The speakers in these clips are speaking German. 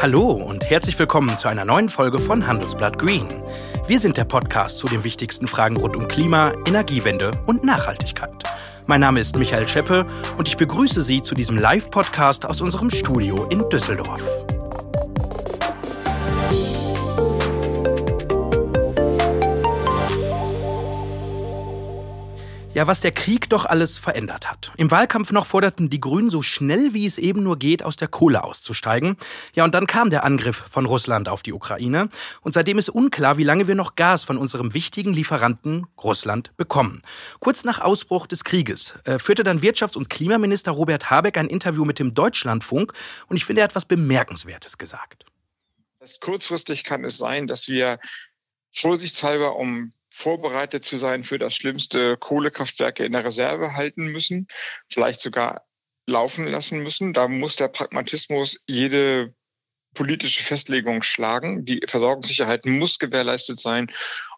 Hallo und herzlich willkommen zu einer neuen Folge von Handelsblatt Green. Wir sind der Podcast zu den wichtigsten Fragen rund um Klima, Energiewende und Nachhaltigkeit. Mein Name ist Michael Scheppe und ich begrüße Sie zu diesem Live-Podcast aus unserem Studio in Düsseldorf. Ja, was der Krieg doch alles verändert hat. Im Wahlkampf noch forderten die Grünen so schnell wie es eben nur geht, aus der Kohle auszusteigen. Ja, und dann kam der Angriff von Russland auf die Ukraine. Und seitdem ist unklar, wie lange wir noch Gas von unserem wichtigen Lieferanten Russland bekommen. Kurz nach Ausbruch des Krieges äh, führte dann Wirtschafts- und Klimaminister Robert Habeck ein Interview mit dem Deutschlandfunk. Und ich finde, er hat etwas Bemerkenswertes gesagt. Kurzfristig kann es sein, dass wir vorsichtshalber um vorbereitet zu sein für das Schlimmste, Kohlekraftwerke in der Reserve halten müssen, vielleicht sogar laufen lassen müssen. Da muss der Pragmatismus jede politische Festlegung schlagen. Die Versorgungssicherheit muss gewährleistet sein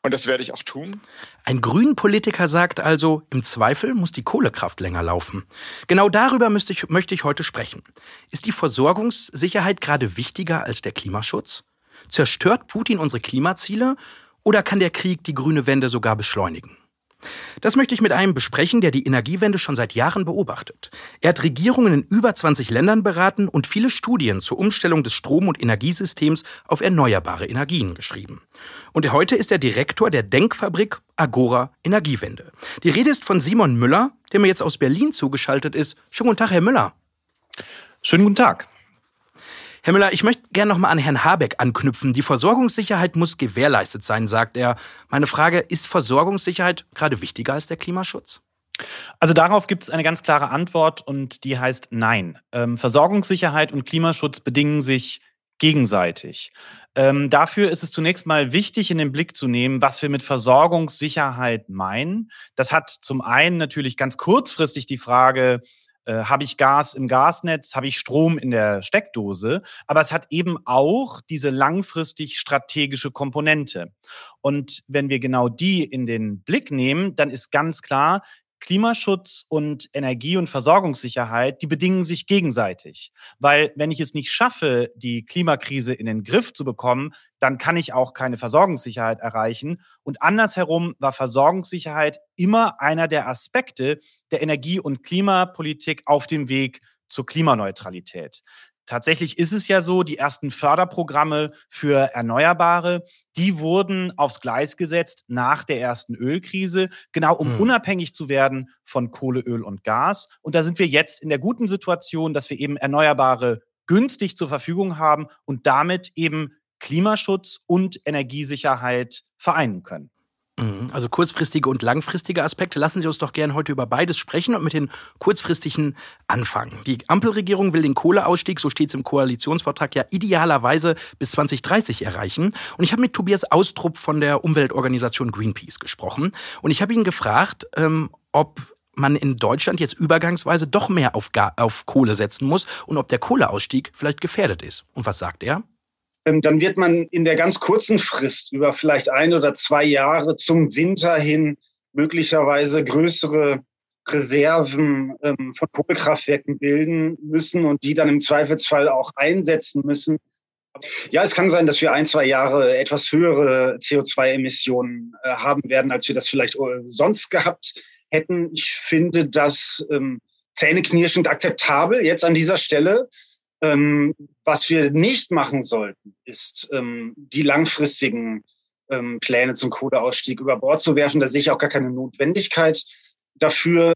und das werde ich auch tun. Ein Grünen-Politiker sagt also, im Zweifel muss die Kohlekraft länger laufen. Genau darüber ich, möchte ich heute sprechen. Ist die Versorgungssicherheit gerade wichtiger als der Klimaschutz? Zerstört Putin unsere Klimaziele oder kann der Krieg die grüne Wende sogar beschleunigen? Das möchte ich mit einem besprechen, der die Energiewende schon seit Jahren beobachtet. Er hat Regierungen in über 20 Ländern beraten und viele Studien zur Umstellung des Strom- und Energiesystems auf erneuerbare Energien geschrieben. Und heute ist er Direktor der Denkfabrik Agora Energiewende. Die Rede ist von Simon Müller, der mir jetzt aus Berlin zugeschaltet ist. Schönen guten Tag, Herr Müller. Schönen guten Tag. Herr Müller, ich möchte gerne nochmal an Herrn Habeck anknüpfen. Die Versorgungssicherheit muss gewährleistet sein, sagt er. Meine Frage, ist Versorgungssicherheit gerade wichtiger als der Klimaschutz? Also darauf gibt es eine ganz klare Antwort und die heißt Nein. Ähm, Versorgungssicherheit und Klimaschutz bedingen sich gegenseitig. Ähm, dafür ist es zunächst mal wichtig, in den Blick zu nehmen, was wir mit Versorgungssicherheit meinen. Das hat zum einen natürlich ganz kurzfristig die Frage, äh, habe ich Gas im Gasnetz, habe ich Strom in der Steckdose, aber es hat eben auch diese langfristig strategische Komponente. Und wenn wir genau die in den Blick nehmen, dann ist ganz klar, Klimaschutz und Energie- und Versorgungssicherheit, die bedingen sich gegenseitig. Weil wenn ich es nicht schaffe, die Klimakrise in den Griff zu bekommen, dann kann ich auch keine Versorgungssicherheit erreichen. Und andersherum war Versorgungssicherheit immer einer der Aspekte der Energie- und Klimapolitik auf dem Weg zur Klimaneutralität. Tatsächlich ist es ja so, die ersten Förderprogramme für Erneuerbare, die wurden aufs Gleis gesetzt nach der ersten Ölkrise, genau um hm. unabhängig zu werden von Kohle, Öl und Gas. Und da sind wir jetzt in der guten Situation, dass wir eben Erneuerbare günstig zur Verfügung haben und damit eben Klimaschutz und Energiesicherheit vereinen können. Mhm. Also kurzfristige und langfristige Aspekte. Lassen Sie uns doch gerne heute über beides sprechen und mit den kurzfristigen anfangen. Die Ampelregierung will den Kohleausstieg, so steht es im Koalitionsvertrag, ja idealerweise bis 2030 erreichen. Und ich habe mit Tobias Austrup von der Umweltorganisation Greenpeace gesprochen. Und ich habe ihn gefragt, ähm, ob man in Deutschland jetzt übergangsweise doch mehr auf, auf Kohle setzen muss und ob der Kohleausstieg vielleicht gefährdet ist. Und was sagt er? Ähm, dann wird man in der ganz kurzen Frist über vielleicht ein oder zwei Jahre zum Winter hin möglicherweise größere Reserven ähm, von Kohlekraftwerken bilden müssen und die dann im Zweifelsfall auch einsetzen müssen. Ja, es kann sein, dass wir ein, zwei Jahre etwas höhere CO2-Emissionen äh, haben werden, als wir das vielleicht äh, sonst gehabt hätten. Ich finde das ähm, zähneknirschend akzeptabel jetzt an dieser Stelle. Ähm, was wir nicht machen sollten, ist ähm, die langfristigen ähm, Pläne zum Kohleausstieg über Bord zu werfen. Da sehe ich auch gar keine Notwendigkeit dafür.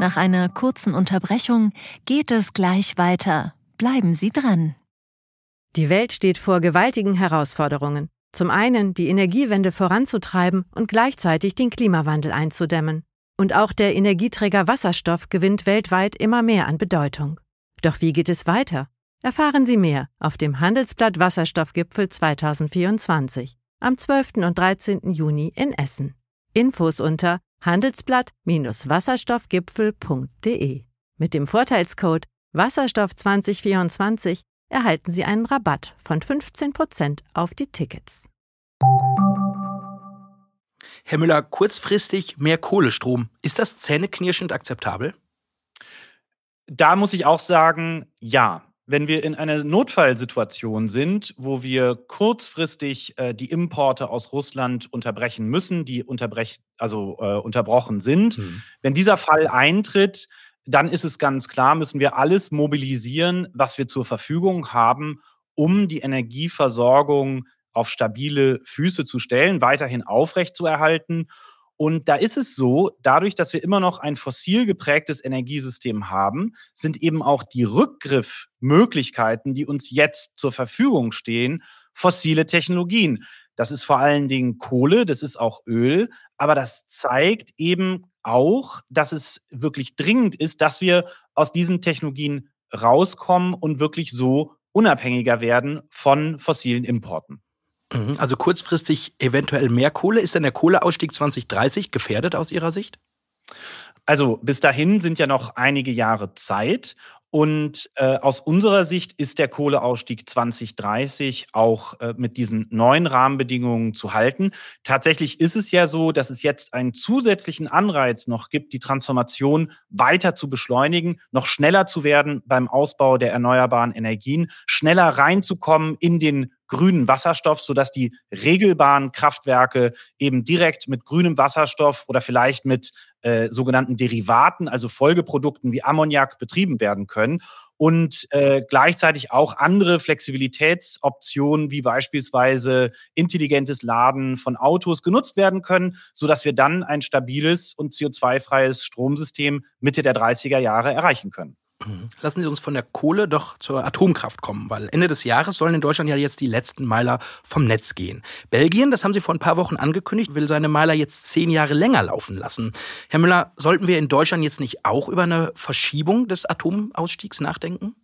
Nach einer kurzen Unterbrechung geht es gleich weiter. Bleiben Sie dran. Die Welt steht vor gewaltigen Herausforderungen. Zum einen die Energiewende voranzutreiben und gleichzeitig den Klimawandel einzudämmen. Und auch der Energieträger Wasserstoff gewinnt weltweit immer mehr an Bedeutung. Doch wie geht es weiter? Erfahren Sie mehr auf dem Handelsblatt Wasserstoffgipfel 2024 am 12. und 13. Juni in Essen. Infos unter handelsblatt-wasserstoffgipfel.de. Mit dem Vorteilscode Wasserstoff 2024 erhalten Sie einen Rabatt von 15% auf die Tickets. Herr Müller, kurzfristig mehr Kohlestrom. Ist das zähneknirschend akzeptabel? Da muss ich auch sagen, ja. wenn wir in einer Notfallsituation sind, wo wir kurzfristig äh, die Importe aus Russland unterbrechen müssen, die unterbrech also äh, unterbrochen sind, mhm. wenn dieser Fall eintritt, dann ist es ganz klar, müssen wir alles mobilisieren, was wir zur Verfügung haben, um die Energieversorgung auf stabile Füße zu stellen, weiterhin aufrechtzuerhalten und da ist es so, dadurch, dass wir immer noch ein fossil geprägtes Energiesystem haben, sind eben auch die Rückgriffmöglichkeiten, die uns jetzt zur Verfügung stehen, fossile Technologien. Das ist vor allen Dingen Kohle, das ist auch Öl, aber das zeigt eben auch, dass es wirklich dringend ist, dass wir aus diesen Technologien rauskommen und wirklich so unabhängiger werden von fossilen Importen. Mhm. Also kurzfristig eventuell mehr Kohle. Ist denn der Kohleausstieg 2030 gefährdet aus Ihrer Sicht? Also bis dahin sind ja noch einige Jahre Zeit. Und äh, aus unserer Sicht ist der Kohleausstieg 2030 auch äh, mit diesen neuen Rahmenbedingungen zu halten. Tatsächlich ist es ja so, dass es jetzt einen zusätzlichen Anreiz noch gibt, die Transformation weiter zu beschleunigen, noch schneller zu werden beim Ausbau der erneuerbaren Energien, schneller reinzukommen in den grünen Wasserstoff, sodass die regelbaren Kraftwerke eben direkt mit grünem Wasserstoff oder vielleicht mit äh, sogenannten Derivaten, also Folgeprodukten wie Ammoniak betrieben werden können und äh, gleichzeitig auch andere Flexibilitätsoptionen wie beispielsweise intelligentes Laden von Autos genutzt werden können, sodass wir dann ein stabiles und CO2-freies Stromsystem Mitte der 30er Jahre erreichen können. Lassen Sie uns von der Kohle doch zur Atomkraft kommen, weil Ende des Jahres sollen in Deutschland ja jetzt die letzten Meiler vom Netz gehen. Belgien, das haben Sie vor ein paar Wochen angekündigt, will seine Meiler jetzt zehn Jahre länger laufen lassen. Herr Müller, sollten wir in Deutschland jetzt nicht auch über eine Verschiebung des Atomausstiegs nachdenken?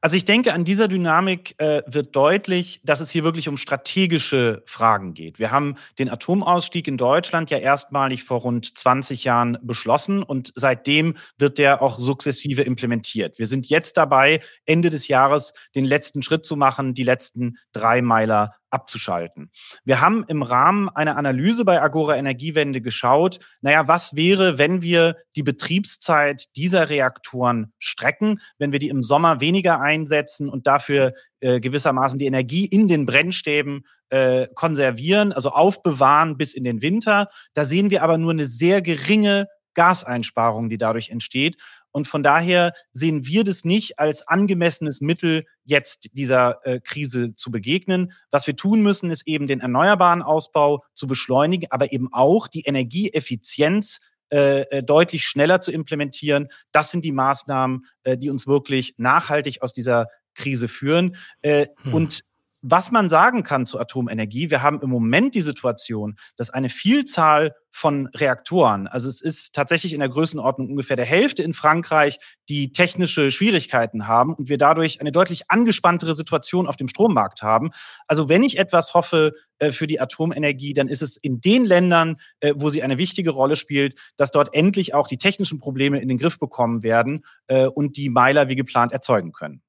Also ich denke, an dieser Dynamik äh, wird deutlich, dass es hier wirklich um strategische Fragen geht. Wir haben den Atomausstieg in Deutschland ja erstmalig vor rund 20 Jahren beschlossen und seitdem wird der auch sukzessive implementiert. Wir sind jetzt dabei, Ende des Jahres den letzten Schritt zu machen, die letzten drei Meiler abzuschalten. Wir haben im Rahmen einer Analyse bei Agora Energiewende geschaut, naja, was wäre, wenn wir die Betriebszeit dieser Reaktoren strecken, wenn wir die im Sommer weniger einsetzen und dafür äh, gewissermaßen die Energie in den Brennstäben äh, konservieren, also aufbewahren bis in den Winter. Da sehen wir aber nur eine sehr geringe Gaseinsparung, die dadurch entsteht. Und von daher sehen wir das nicht als angemessenes Mittel, jetzt dieser äh, Krise zu begegnen. Was wir tun müssen, ist eben den erneuerbaren Ausbau zu beschleunigen, aber eben auch die Energieeffizienz äh, äh deutlich schneller zu implementieren. Das sind die Maßnahmen, äh, die uns wirklich nachhaltig aus dieser Krise führen. Äh, hm. Und was man sagen kann zu Atomenergie, wir haben im Moment die Situation, dass eine Vielzahl von Reaktoren, also es ist tatsächlich in der Größenordnung ungefähr der Hälfte in Frankreich, die technische Schwierigkeiten haben und wir dadurch eine deutlich angespanntere Situation auf dem Strommarkt haben. Also wenn ich etwas hoffe äh, für die Atomenergie, dann ist es in den Ländern, äh, wo sie eine wichtige Rolle spielt, dass dort endlich auch die technischen Probleme in den Griff bekommen werden äh, und die Meiler wie geplant erzeugen können.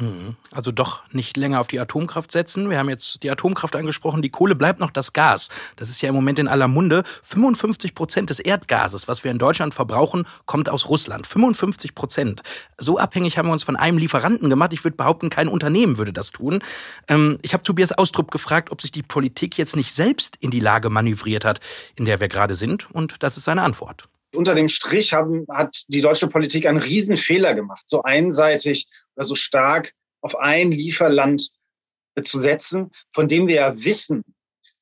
Mhm. Also doch nicht länger auf die Atomkraft setzen. Wir haben jetzt die Atomkraft angesprochen. Die Kohle bleibt noch das Gas. Das ist ja im Moment in aller Munde. 55 Prozent des Erdgases, was wir in Deutschland verbrauchen, kommt aus Russland. 55 Prozent. So abhängig haben wir uns von einem Lieferanten gemacht. Ich würde behaupten, kein Unternehmen würde das tun. Ähm, ich habe Tobias Austrup gefragt, ob sich die Politik jetzt nicht selbst in die Lage manövriert hat, in der wir gerade sind. Und das ist seine Antwort unter dem Strich haben, hat die deutsche Politik einen Riesenfehler gemacht, so einseitig oder so stark auf ein Lieferland zu setzen, von dem wir ja wissen,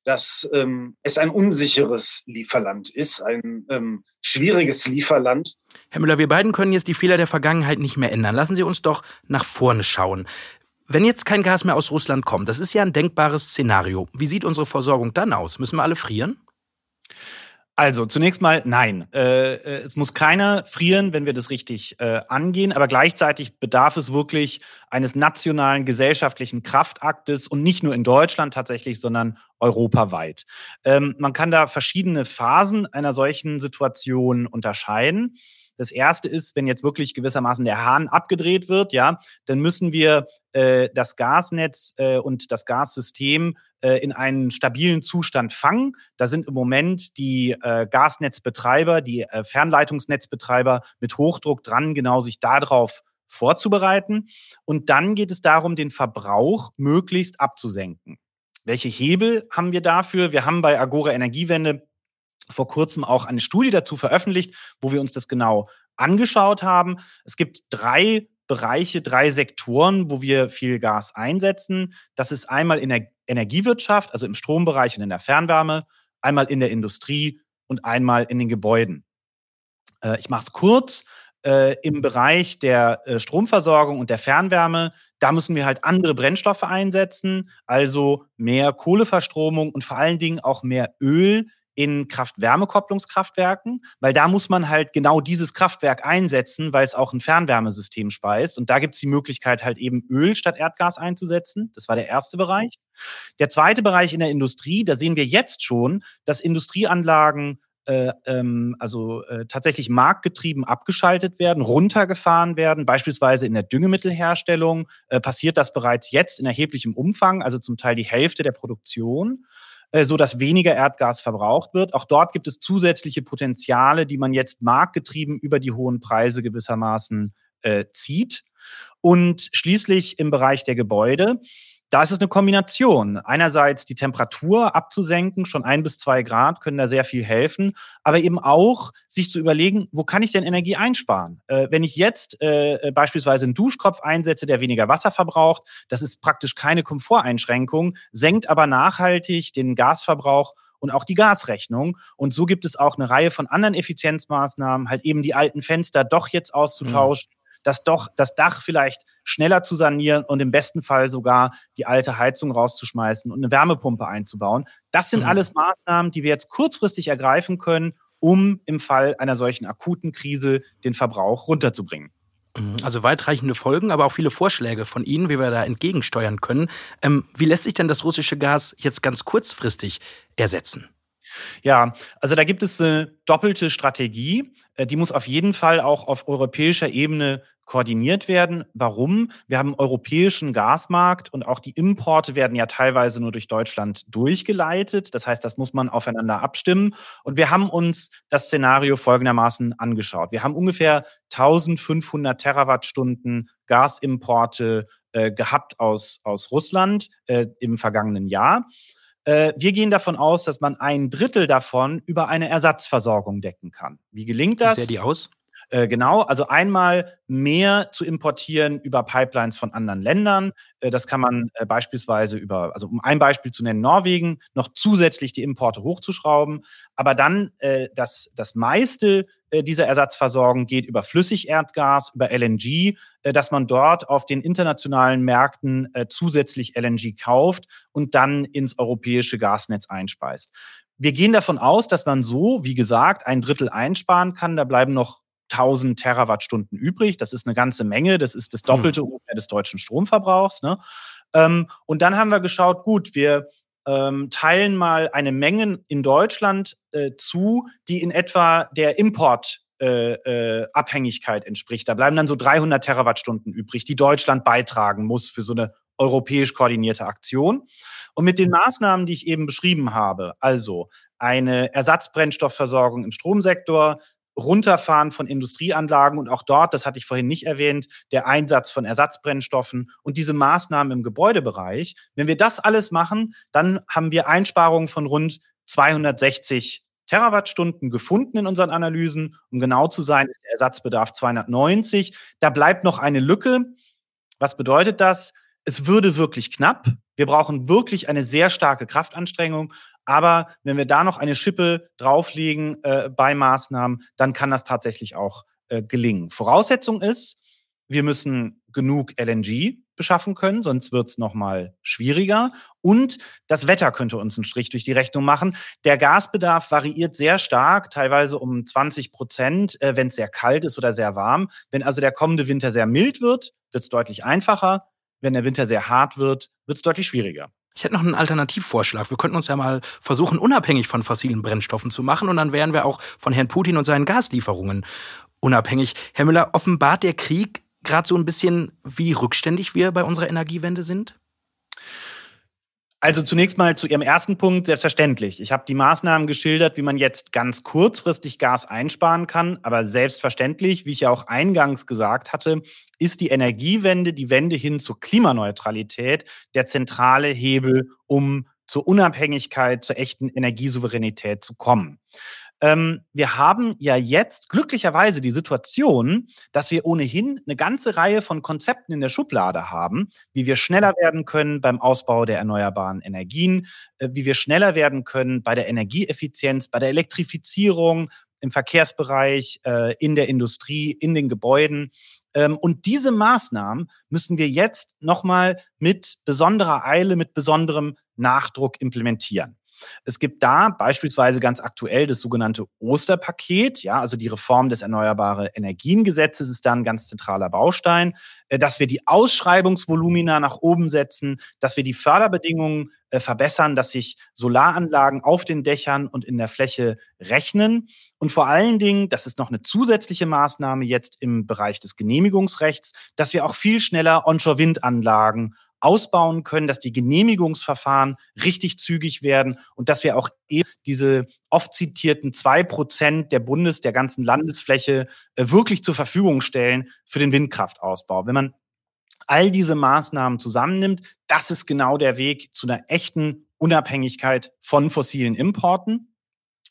dass ähm, es ein unsicheres Lieferland ist, ein ähm, schwieriges Lieferland. Herr Müller, wir beiden können jetzt die Fehler der Vergangenheit nicht mehr ändern. Lassen Sie uns doch nach vorne schauen. Wenn jetzt kein Gas mehr aus Russland kommt, das ist ja ein denkbares Szenario. Wie sieht unsere Versorgung dann aus? Müssen wir alle frieren? Also zunächst mal nein. Äh, äh, es muss keiner frieren, wenn wir das richtig äh, angehen, aber gleichzeitig bedarf es wirklich eines nationalen gesellschaftlichen Kraftaktes und nicht nur in Deutschland tatsächlich, sondern europaweit. Ähm, man kann da verschiedene Phasen einer solchen Situation unterscheiden. Das erste ist, wenn jetzt wirklich gewissermaßen der Hahn abgedreht wird, ja, dann müssen wir äh, das Gasnetz äh, und das Gassystem äh, in einen stabilen Zustand fangen. Da sind im Moment die äh, Gasnetzbetreiber, die äh, Fernleitungsnetzbetreiber mit Hochdruck dran, genau sich darauf vorzubereiten. Und dann geht es darum, den Verbrauch möglichst abzusenken. Welche Hebel haben wir dafür? Wir haben bei Agora Energiewende vor kurzem auch eine Studie dazu veröffentlicht, wo wir uns das genau angeschaut haben. Es gibt drei Bereiche, drei Sektoren, wo wir viel Gas einsetzen. Das ist einmal in der Energiewirtschaft, also im Strombereich und in der Fernwärme, einmal in der Industrie und einmal in den Gebäuden. Äh, ich mache es kurz. Äh, Im Bereich der äh, Stromversorgung und der Fernwärme, da müssen wir halt andere Brennstoffe einsetzen, also mehr Kohleverstromung und vor allen Dingen auch mehr Öl in Kraft-Wärme-Kopplungskraftwerken, weil da muss man halt genau dieses Kraftwerk einsetzen, weil es auch ein Fernwärmesystem speist. Und da gibt es die Möglichkeit, halt eben Öl statt Erdgas einzusetzen. Das war der erste Bereich. Der zweite Bereich in der Industrie, da sehen wir jetzt schon, dass Industrieanlagen äh, ähm, also äh, tatsächlich marktgetrieben abgeschaltet werden, runtergefahren werden. Beispielsweise in der Düngemittelherstellung äh, passiert das bereits jetzt in erheblichem Umfang, also zum Teil die Hälfte der Produktion. Äh, so dass weniger Erdgas verbraucht wird. Auch dort gibt es zusätzliche Potenziale, die man jetzt marktgetrieben über die hohen Preise gewissermaßen äh, zieht. Und schließlich im Bereich der Gebäude da ist es eine Kombination. Einerseits die Temperatur abzusenken, schon ein bis zwei Grad können da sehr viel helfen, aber eben auch sich zu überlegen, wo kann ich denn Energie einsparen? Äh, wenn ich jetzt äh, beispielsweise einen Duschkopf einsetze, der weniger Wasser verbraucht, das ist praktisch keine Komforteinschränkung, senkt aber nachhaltig den Gasverbrauch und auch die Gasrechnung. Und so gibt es auch eine Reihe von anderen Effizienzmaßnahmen, halt eben die alten Fenster doch jetzt auszutauschen, das doch das Dach vielleicht schneller zu sanieren und im besten Fall sogar die alte Heizung rauszuschmeißen und eine Wärmepumpe einzubauen. Das sind mhm. alles Maßnahmen, die wir jetzt kurzfristig ergreifen können, um im Fall einer solchen akuten Krise den Verbrauch runterzubringen. Mhm. Also weitreichende Folgen, aber auch viele Vorschläge von Ihnen, wie wir da entgegensteuern können. Ähm, wie lässt sich denn das russische Gas jetzt ganz kurzfristig ersetzen? Ja, also da gibt es eine doppelte Strategie. Äh, die muss auf jeden Fall auch auf europäischer Ebene koordiniert werden. Warum? Wir haben einen europäischen Gasmarkt und auch die Importe werden ja teilweise nur durch Deutschland durchgeleitet. Das heißt, das muss man aufeinander abstimmen. Und wir haben uns das Szenario folgendermaßen angeschaut. Wir haben ungefähr 1500 Terawattstunden Gasimporte äh, gehabt aus, aus Russland äh, im vergangenen Jahr. Äh, wir gehen davon aus, dass man ein Drittel davon über eine Ersatzversorgung decken kann. Wie gelingt das? Wie sähe die aus? Äh, genau, also einmal mehr zu importieren über Pipelines von anderen Ländern. Äh, das kann man äh, beispielsweise über, also um ein Beispiel zu nennen, Norwegen, noch zusätzlich die Importe hochzuschrauben. Aber dann äh, das, das meiste äh, dieser Ersatzversorgung geht über Flüssigerdgas, über LNG, dass man dort auf den internationalen Märkten zusätzlich LNG kauft und dann ins europäische Gasnetz einspeist. Wir gehen davon aus, dass man so, wie gesagt, ein Drittel einsparen kann. Da bleiben noch 1000 Terawattstunden übrig. Das ist eine ganze Menge. Das ist das. Doppelte hm. des deutschen Stromverbrauchs. Ne? Ähm, und dann haben wir geschaut, gut, wir ähm, teilen mal eine Menge in Deutschland äh, zu, die in etwa der Import äh, äh, Abhängigkeit entspricht. Da bleiben dann so 300 Terawattstunden übrig, die Deutschland beitragen muss für so eine europäisch koordinierte Aktion. Und mit den Maßnahmen, die ich eben beschrieben habe, also eine Ersatzbrennstoffversorgung im Stromsektor, Runterfahren von Industrieanlagen und auch dort, das hatte ich vorhin nicht erwähnt, der Einsatz von Ersatzbrennstoffen und diese Maßnahmen im Gebäudebereich. Wenn wir das alles machen, dann haben wir Einsparungen von rund 260 Terawattstunden gefunden in unseren Analysen. Um genau zu sein, ist der Ersatzbedarf 290. Da bleibt noch eine Lücke. Was bedeutet das? Es würde wirklich knapp. Wir brauchen wirklich eine sehr starke Kraftanstrengung. Aber wenn wir da noch eine Schippe drauflegen äh, bei Maßnahmen, dann kann das tatsächlich auch äh, gelingen. Voraussetzung ist, wir müssen genug LNG beschaffen können, sonst wird es nochmal schwieriger. Und das Wetter könnte uns einen Strich durch die Rechnung machen. Der Gasbedarf variiert sehr stark, teilweise um 20 Prozent, äh, wenn es sehr kalt ist oder sehr warm. Wenn also der kommende Winter sehr mild wird, wird es deutlich einfacher. Wenn der Winter sehr hart wird, wird es deutlich schwieriger. Ich hätte noch einen Alternativvorschlag. Wir könnten uns ja mal versuchen, unabhängig von fossilen Brennstoffen zu machen und dann wären wir auch von Herrn Putin und seinen Gaslieferungen unabhängig. Herr Müller, offenbart der Krieg gerade so ein bisschen, wie rückständig wir bei unserer Energiewende sind? Also zunächst mal zu Ihrem ersten Punkt, selbstverständlich. Ich habe die Maßnahmen geschildert, wie man jetzt ganz kurzfristig Gas einsparen kann. Aber selbstverständlich, wie ich ja auch eingangs gesagt hatte, ist die Energiewende, die Wende hin zur Klimaneutralität der zentrale Hebel, um zur Unabhängigkeit, zur echten Energiesouveränität zu kommen. Ähm, wir haben ja jetzt glücklicherweise die Situation, dass wir ohnehin eine ganze Reihe von Konzepten in der Schublade haben, wie wir schneller werden können beim Ausbau der erneuerbaren Energien, äh, wie wir schneller werden können bei der Energieeffizienz, bei der Elektrifizierung im Verkehrsbereich, äh, in der Industrie, in den Gebäuden. Ähm, und diese Maßnahmen müssen wir jetzt nochmal mit besonderer Eile, mit besonderem Nachdruck implementieren. Es gibt da beispielsweise ganz aktuell das sogenannte Osterpaket, ja, also die Reform des Erneuerbare Energiengesetzes ist da ein ganz zentraler Baustein, äh, dass wir die Ausschreibungsvolumina nach oben setzen, dass wir die Förderbedingungen äh, verbessern, dass sich Solaranlagen auf den Dächern und in der Fläche rechnen. Und vor allen Dingen, das ist noch eine zusätzliche Maßnahme jetzt im Bereich des Genehmigungsrechts, dass wir auch viel schneller Onshore-Windanlagen ausbauen können, dass die Genehmigungsverfahren richtig zügig werden und dass wir auch eben diese oft zitierten zwei Prozent der Bundes, der ganzen Landesfläche äh, wirklich zur Verfügung stellen für den Windkraftausbau. Wenn man all diese Maßnahmen zusammennimmt, das ist genau der Weg zu einer echten Unabhängigkeit von fossilen Importen.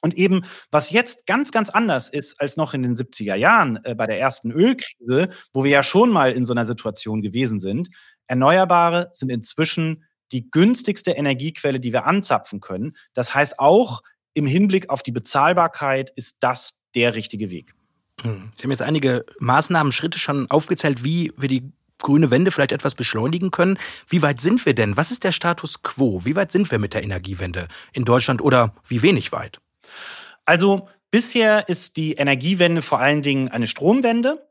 Und eben, was jetzt ganz, ganz anders ist als noch in den 70er Jahren äh, bei der ersten Ölkrise, wo wir ja schon mal in so einer Situation gewesen sind, Erneuerbare sind inzwischen die günstigste Energiequelle, die wir anzapfen können. Das heißt, auch im Hinblick auf die Bezahlbarkeit ist das der richtige Weg. Hm. Sie haben jetzt einige Maßnahmen, Schritte schon aufgezählt, wie wir die grüne Wende vielleicht etwas beschleunigen können. Wie weit sind wir denn? Was ist der Status quo? Wie weit sind wir mit der Energiewende in Deutschland oder wie wenig weit? Also bisher ist die Energiewende vor allen Dingen eine Stromwende.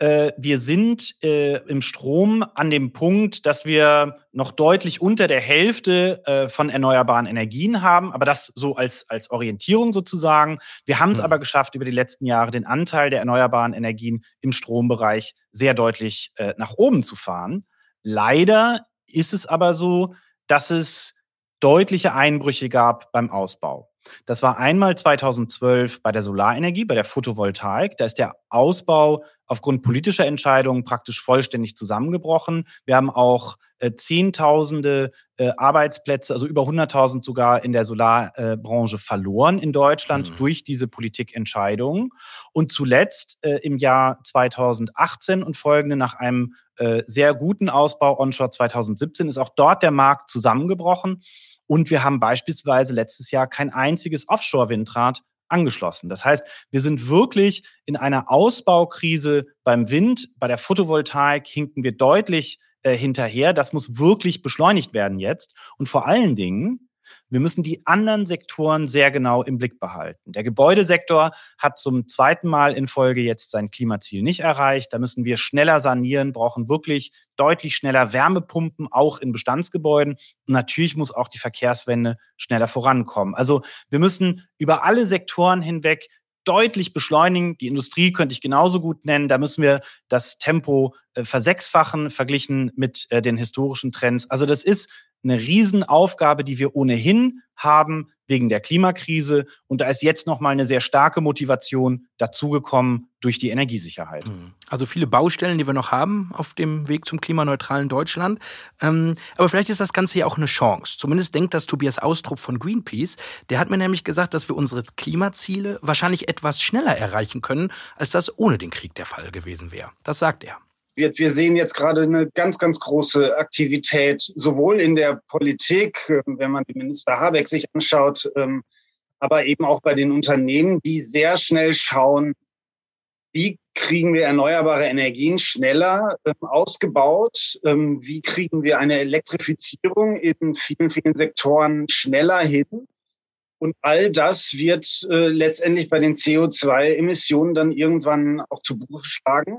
Äh, wir sind äh, im Strom an dem Punkt, dass wir noch deutlich unter der Hälfte äh, von erneuerbaren Energien haben, aber das so als, als Orientierung sozusagen. Wir haben es mhm. aber geschafft, über die letzten Jahre den Anteil der erneuerbaren Energien im Strombereich sehr deutlich nach oben zu fahren. Leider ist es aber so, dass es deutliche Einbrüche gab beim Ausbau. Das war einmal 2012 bei der Solarenergie, bei der Photovoltaik. Da ist der Ausbau aufgrund politischer Entscheidungen praktisch vollständig zusammengebrochen. Wir haben auch äh, Zehntausende äh, Arbeitsplätze, also über 100.000 sogar in der Solarbranche äh, verloren in Deutschland mhm. durch diese Politikentscheidungen. Und zuletzt äh, im Jahr 2018 und folgende nach einem äh, sehr guten Ausbau onshore 2017 ist auch dort der Markt zusammengebrochen. Und wir haben beispielsweise letztes Jahr kein einziges Offshore-Windrad angeschlossen. Das heißt, wir sind wirklich in einer Ausbaukrise beim Wind, bei der Photovoltaik hinken wir deutlich äh, hinterher. Das muss wirklich beschleunigt werden jetzt. Und vor allen Dingen wir müssen die anderen Sektoren sehr genau im Blick behalten. Der Gebäudesektor hat zum zweiten Mal in Folge jetzt sein Klimaziel nicht erreicht. Da müssen wir schneller sanieren, brauchen wirklich deutlich schneller Wärmepumpen, auch in Bestandsgebäuden. Und natürlich muss auch die Verkehrswende schneller vorankommen. Also wir müssen über alle Sektoren hinweg deutlich beschleunigen. Die Industrie könnte ich genauso gut nennen. Da müssen wir das Tempo äh, versechsfachen, verglichen mit äh, den historischen Trends. Also das ist eine Riesenaufgabe, die wir ohnehin haben wegen der Klimakrise. Und da ist jetzt nochmal eine sehr starke Motivation dazugekommen durch die Energiesicherheit. Hm. Also viele Baustellen, die wir noch haben auf dem Weg zum klimaneutralen Deutschland. Ähm, aber vielleicht ist das Ganze ja auch eine Chance. Zumindest denkt das Tobias Austrup von Greenpeace. Der hat mir nämlich gesagt, dass wir unsere Klimaziele wahrscheinlich etwas schneller erreichen können, als das ohne den Krieg der Fall gewesen wäre. Das sagt er wir, wir sehen jetzt gerade eine ganz, ganz große Aktivität, sowohl in der Politik, ähm, wenn man den Minister Habeck sich anschaut, ähm, aber eben auch bei den Unternehmen, die sehr schnell schauen, wie kriegen wir erneuerbare Energien schneller ähm, ausgebaut? Ähm, wie kriegen wir eine Elektrifizierung in vielen, vielen Sektoren schneller hin? Und all das wird äh, letztendlich bei den CO2-Emissionen dann irgendwann auch zu Buche schlagen.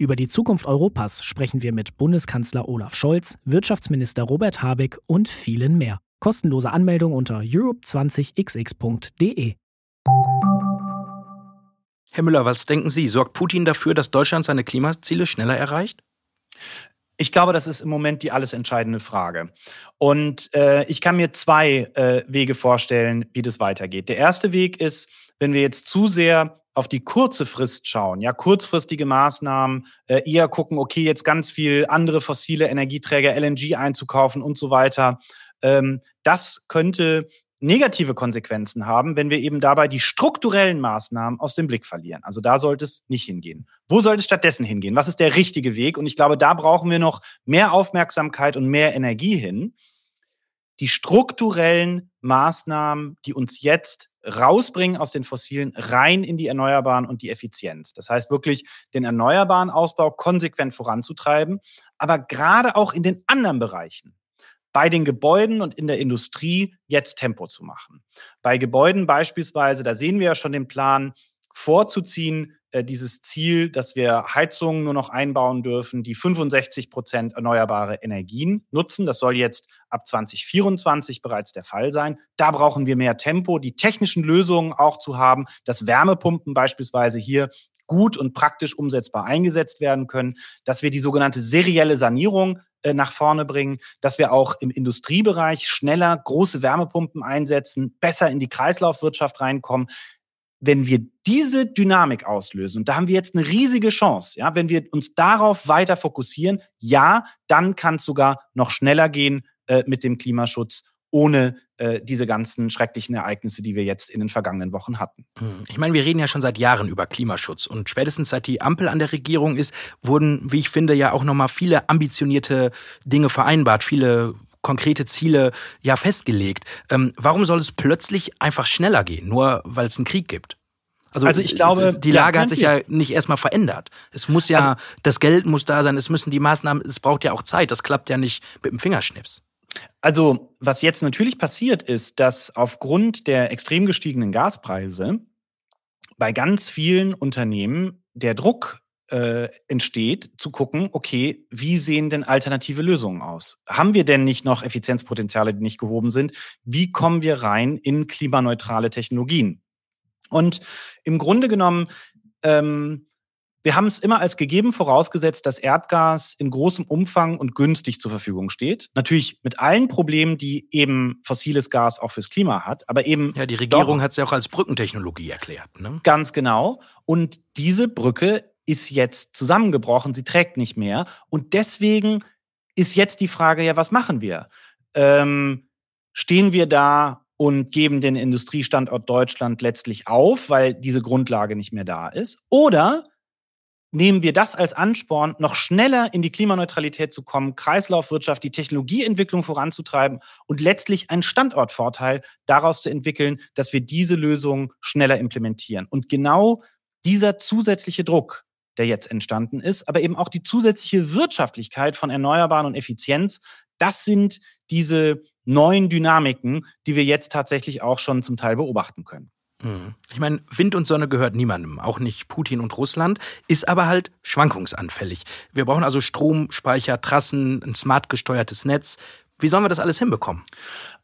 Über die Zukunft Europas sprechen wir mit Bundeskanzler Olaf Scholz, Wirtschaftsminister Robert Habeck und vielen mehr. Kostenlose Anmeldung unter europe20xx.de. Herr Müller, was denken Sie? Sorgt Putin dafür, dass Deutschland seine Klimaziele schneller erreicht? Ich glaube, das ist im Moment die alles entscheidende Frage. Und äh, ich kann mir zwei äh, Wege vorstellen, wie das weitergeht. Der erste Weg ist, wenn wir jetzt zu sehr auf die kurze Frist schauen, ja, kurzfristige Maßnahmen, äh, eher gucken, okay, jetzt ganz viel andere fossile Energieträger, LNG einzukaufen und so weiter. Ähm, das könnte negative Konsequenzen haben, wenn wir eben dabei die strukturellen Maßnahmen aus dem Blick verlieren. Also da sollte es nicht hingehen. Wo sollte es stattdessen hingehen? Was ist der richtige Weg? Und ich glaube, da brauchen wir noch mehr Aufmerksamkeit und mehr Energie hin. Die strukturellen Maßnahmen, die uns jetzt rausbringen aus den fossilen rein in die Erneuerbaren und die Effizienz. Das heißt wirklich, den erneuerbaren Ausbau konsequent voranzutreiben, aber gerade auch in den anderen Bereichen bei den Gebäuden und in der Industrie jetzt Tempo zu machen. Bei Gebäuden beispielsweise, da sehen wir ja schon den Plan, vorzuziehen, äh, dieses Ziel, dass wir Heizungen nur noch einbauen dürfen, die 65 Prozent erneuerbare Energien nutzen. Das soll jetzt ab 2024 bereits der Fall sein. Da brauchen wir mehr Tempo, die technischen Lösungen auch zu haben, dass Wärmepumpen beispielsweise hier gut und praktisch umsetzbar eingesetzt werden können, dass wir die sogenannte serielle Sanierung äh, nach vorne bringen, dass wir auch im Industriebereich schneller große Wärmepumpen einsetzen, besser in die Kreislaufwirtschaft reinkommen. Wenn wir diese Dynamik auslösen, und da haben wir jetzt eine riesige Chance, ja, wenn wir uns darauf weiter fokussieren, ja, dann kann es sogar noch schneller gehen äh, mit dem Klimaschutz ohne äh, diese ganzen schrecklichen Ereignisse, die wir jetzt in den vergangenen Wochen hatten. Hm. Ich meine, wir reden ja schon seit Jahren über Klimaschutz und spätestens seit die Ampel an der Regierung ist, wurden, wie ich finde, ja auch nochmal viele ambitionierte Dinge vereinbart, viele konkrete Ziele ja festgelegt. Ähm, warum soll es plötzlich einfach schneller gehen, nur weil es einen Krieg gibt? Also, also ich glaube, die Lage ja, hat sich ja nicht erstmal verändert. Es muss ja, also, das Geld muss da sein, es müssen die Maßnahmen, es braucht ja auch Zeit. Das klappt ja nicht mit dem Fingerschnips. Also, was jetzt natürlich passiert ist, dass aufgrund der extrem gestiegenen Gaspreise bei ganz vielen Unternehmen der Druck äh, entsteht, zu gucken, okay, wie sehen denn alternative Lösungen aus? Haben wir denn nicht noch Effizienzpotenziale, die nicht gehoben sind? Wie kommen wir rein in klimaneutrale Technologien? Und im Grunde genommen ähm, wir haben es immer als gegeben vorausgesetzt, dass Erdgas in großem Umfang und günstig zur Verfügung steht. Natürlich mit allen Problemen, die eben fossiles Gas auch fürs Klima hat, aber eben. Ja, die Regierung hat es ja auch als Brückentechnologie erklärt. Ne? Ganz genau. Und diese Brücke ist jetzt zusammengebrochen, sie trägt nicht mehr. Und deswegen ist jetzt die Frage, ja, was machen wir? Ähm, stehen wir da und geben den Industriestandort Deutschland letztlich auf, weil diese Grundlage nicht mehr da ist? Oder nehmen wir das als Ansporn, noch schneller in die Klimaneutralität zu kommen, Kreislaufwirtschaft, die Technologieentwicklung voranzutreiben und letztlich einen Standortvorteil daraus zu entwickeln, dass wir diese Lösung schneller implementieren. Und genau dieser zusätzliche Druck, der jetzt entstanden ist, aber eben auch die zusätzliche Wirtschaftlichkeit von Erneuerbaren und Effizienz, das sind diese neuen Dynamiken, die wir jetzt tatsächlich auch schon zum Teil beobachten können. Mhm. Ich meine, Wind und Sonne gehört niemandem, auch nicht Putin und Russland, ist aber halt schwankungsanfällig. Wir brauchen also Strom, Speicher, Trassen, ein smart gesteuertes Netz. Wie sollen wir das alles hinbekommen?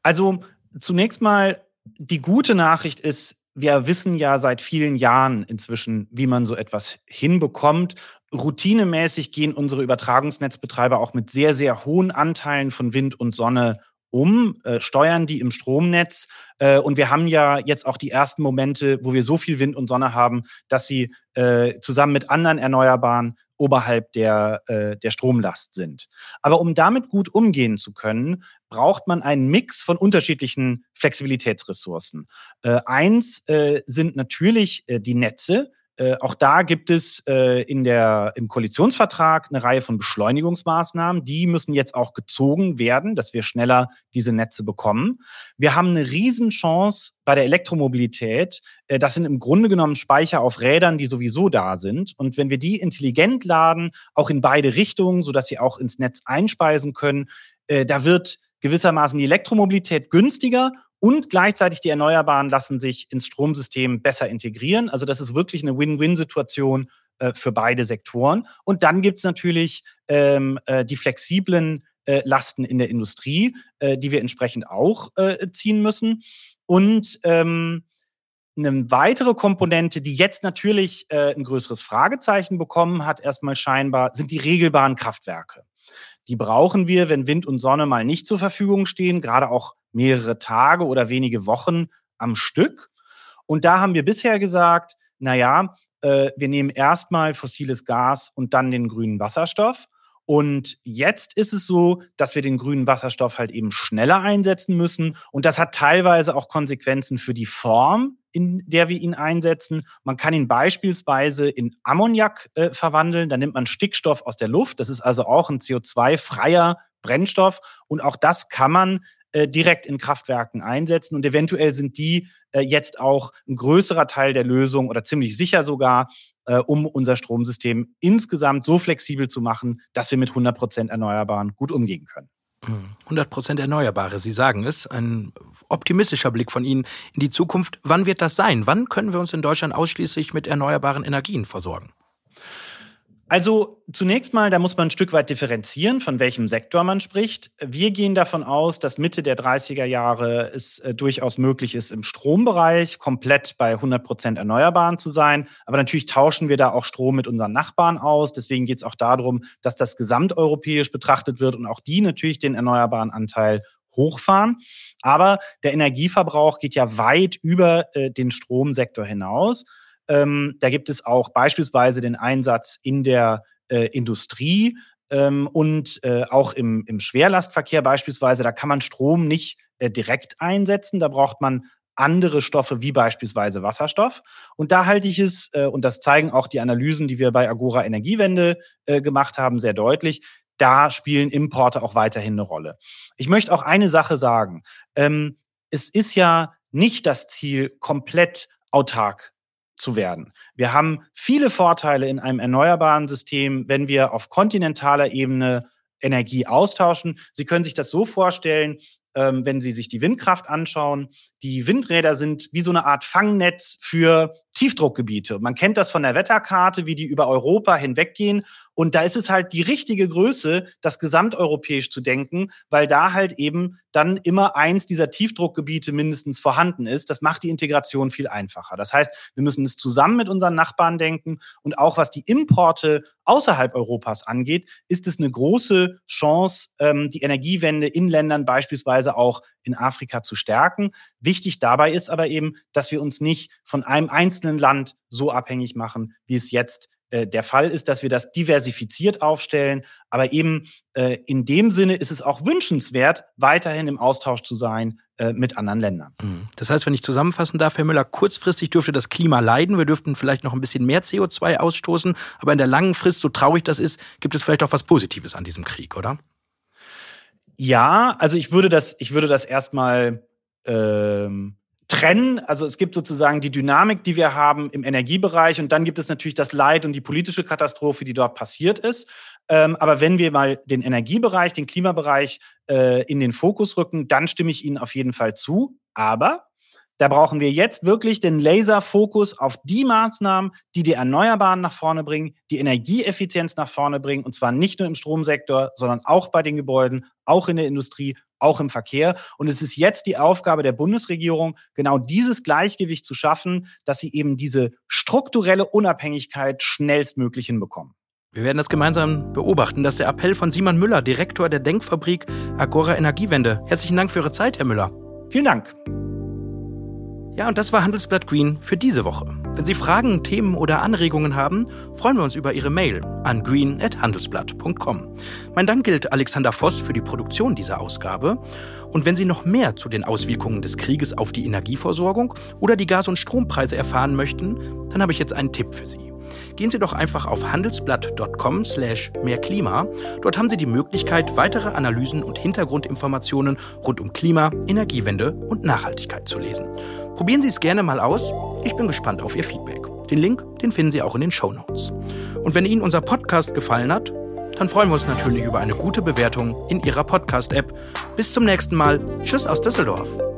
Also zunächst mal, die gute Nachricht ist, wir wissen ja seit vielen Jahren inzwischen, wie man so etwas hinbekommt. Routinemäßig gehen unsere Übertragungsnetzbetreiber auch mit sehr, sehr hohen Anteilen von Wind und Sonne um, äh, steuern die im Stromnetz. Äh, und wir haben ja jetzt auch die ersten Momente, wo wir so viel Wind und Sonne haben, dass sie äh, zusammen mit anderen Erneuerbaren oberhalb der, äh, der Stromlast sind. Aber um damit gut umgehen zu können, braucht man einen Mix von unterschiedlichen Flexibilitätsressourcen. Äh, eins äh, sind natürlich äh, die Netze, äh, auch da gibt es äh, in der, im Koalitionsvertrag eine Reihe von Beschleunigungsmaßnahmen. Die müssen jetzt auch gezogen werden, dass wir schneller diese Netze bekommen. Wir haben eine Riesenchance bei der Elektromobilität. Äh, das sind im Grunde genommen Speicher auf Rädern, die sowieso da sind. Und wenn wir die intelligent laden, auch in beide Richtungen, sodass sie auch ins Netz einspeisen können, äh, da wird gewissermaßen die Elektromobilität günstiger und gleichzeitig die Erneuerbaren lassen sich ins Stromsystem besser integrieren. Also das ist wirklich eine Win-Win-Situation äh, für beide Sektoren. Und dann gibt es natürlich ähm, äh, die flexiblen äh, Lasten in der Industrie, äh, die wir entsprechend auch äh, ziehen müssen. Und ähm, eine weitere Komponente, die jetzt natürlich äh, ein größeres Fragezeichen bekommen hat, erstmal scheinbar, sind die regelbaren Kraftwerke. Die brauchen wir, wenn Wind und Sonne mal nicht zur Verfügung stehen, gerade auch mehrere Tage oder wenige Wochen am Stück. Und da haben wir bisher gesagt, na ja, äh, wir nehmen erstmal fossiles Gas und dann den grünen Wasserstoff. Und jetzt ist es so, dass wir den grünen Wasserstoff halt eben schneller einsetzen müssen. Und das hat teilweise auch Konsequenzen für die Form, in der wir ihn einsetzen. Man kann ihn beispielsweise in Ammoniak äh, verwandeln. Da nimmt man Stickstoff aus der Luft. Das ist also auch ein CO2-freier Brennstoff. Und auch das kann man äh, direkt in Kraftwerken einsetzen. Und eventuell sind die äh, jetzt auch ein größerer Teil der Lösung oder ziemlich sicher sogar, äh, um unser Stromsystem insgesamt so flexibel zu machen, dass wir mit 100 Prozent Erneuerbaren gut umgehen können. 100 hm, Prozent Erneuerbare, Sie sagen es. Ein optimistischer Blick von Ihnen in die Zukunft. Wann wird das sein? Wann können wir uns in Deutschland ausschließlich mit erneuerbaren Energien versorgen? Also zunächst mal, da muss man ein Stück weit differenzieren, von welchem Sektor man spricht. Wir gehen davon aus, dass Mitte der 30er Jahre es äh, durchaus möglich ist, im Strombereich komplett bei 100 Prozent Erneuerbaren zu sein. Aber natürlich tauschen wir da auch Strom mit unseren Nachbarn aus. Deswegen geht es auch darum, dass das gesamteuropäisch betrachtet wird und auch die natürlich den erneuerbaren Anteil hochfahren. Aber der Energieverbrauch geht ja weit über äh, den Stromsektor hinaus. Ähm, da gibt es auch beispielsweise den Einsatz in der äh, Industrie ähm, und äh, auch im, im Schwerlastverkehr beispielsweise. Da kann man Strom nicht äh, direkt einsetzen. Da braucht man andere Stoffe wie beispielsweise Wasserstoff. Und da halte ich es, äh, und das zeigen auch die Analysen, die wir bei Agora Energiewende äh, gemacht haben, sehr deutlich, da spielen Importe auch weiterhin eine Rolle. Ich möchte auch eine Sache sagen. Ähm, es ist ja nicht das Ziel, komplett autark zu werden. Wir haben viele Vorteile in einem erneuerbaren System, wenn wir auf kontinentaler Ebene Energie austauschen. Sie können sich das so vorstellen, ähm, wenn Sie sich die Windkraft anschauen. Die Windräder sind wie so eine Art Fangnetz für Tiefdruckgebiete. Man kennt das von der Wetterkarte, wie die über Europa hinweggehen. Und da ist es halt die richtige Größe, das gesamteuropäisch zu denken, weil da halt eben dann immer eins dieser Tiefdruckgebiete mindestens vorhanden ist. Das macht die Integration viel einfacher. Das heißt, wir müssen es zusammen mit unseren Nachbarn denken. Und auch was die Importe außerhalb Europas angeht, ist es eine große Chance, ähm, die Energiewende in Ländern beispielsweise auch in Afrika zu stärken. Wichtig dabei ist aber eben, dass wir uns nicht von einem einzelnen Land so abhängig machen, wie es jetzt äh, der Fall ist, dass wir das diversifiziert aufstellen. Aber eben äh, in dem Sinne ist es auch wünschenswert, weiterhin im Austausch zu sein äh, mit anderen Ländern. Mhm. Das heißt, wenn ich zusammenfassen darf, Herr Müller, kurzfristig dürfte das Klima leiden. Wir dürften vielleicht noch ein bisschen mehr CO2 ausstoßen. Aber in der langen Frist, so traurig das ist, gibt es vielleicht auch was Positives an diesem Krieg, oder? Ja, also ich würde das, ich würde das erstmal ähm, trennen. Also es gibt sozusagen die Dynamik, die wir haben im Energiebereich und dann gibt es natürlich das Leid und die politische Katastrophe, die dort passiert ist. Ähm, aber wenn wir mal den Energiebereich, den Klimabereich äh, in den Fokus rücken, dann stimme ich Ihnen auf jeden Fall zu. Aber da brauchen wir jetzt wirklich den Laserfokus auf die Maßnahmen, die die Erneuerbaren nach vorne bringen, die Energieeffizienz nach vorne bringen, und zwar nicht nur im Stromsektor, sondern auch bei den Gebäuden, auch in der Industrie, auch im Verkehr. Und es ist jetzt die Aufgabe der Bundesregierung, genau dieses Gleichgewicht zu schaffen, dass sie eben diese strukturelle Unabhängigkeit schnellstmöglich hinbekommen. Wir werden das gemeinsam beobachten. Das ist der Appell von Simon Müller, Direktor der Denkfabrik Agora Energiewende. Herzlichen Dank für Ihre Zeit, Herr Müller. Vielen Dank. Ja, und das war Handelsblatt Green für diese Woche. Wenn Sie Fragen, Themen oder Anregungen haben, freuen wir uns über Ihre Mail an green.handelsblatt.com. Mein Dank gilt Alexander Voss für die Produktion dieser Ausgabe. Und wenn Sie noch mehr zu den Auswirkungen des Krieges auf die Energieversorgung oder die Gas- und Strompreise erfahren möchten, dann habe ich jetzt einen Tipp für Sie. Gehen Sie doch einfach auf handelsblatt.com slash mehrklima. Dort haben Sie die Möglichkeit, weitere Analysen und Hintergrundinformationen rund um Klima, Energiewende und Nachhaltigkeit zu lesen. Probieren Sie es gerne mal aus. Ich bin gespannt auf Ihr Feedback. Den Link, den finden Sie auch in den Show Notes. Und wenn Ihnen unser Podcast gefallen hat, dann freuen wir uns natürlich über eine gute Bewertung in Ihrer Podcast-App. Bis zum nächsten Mal. Tschüss aus Düsseldorf.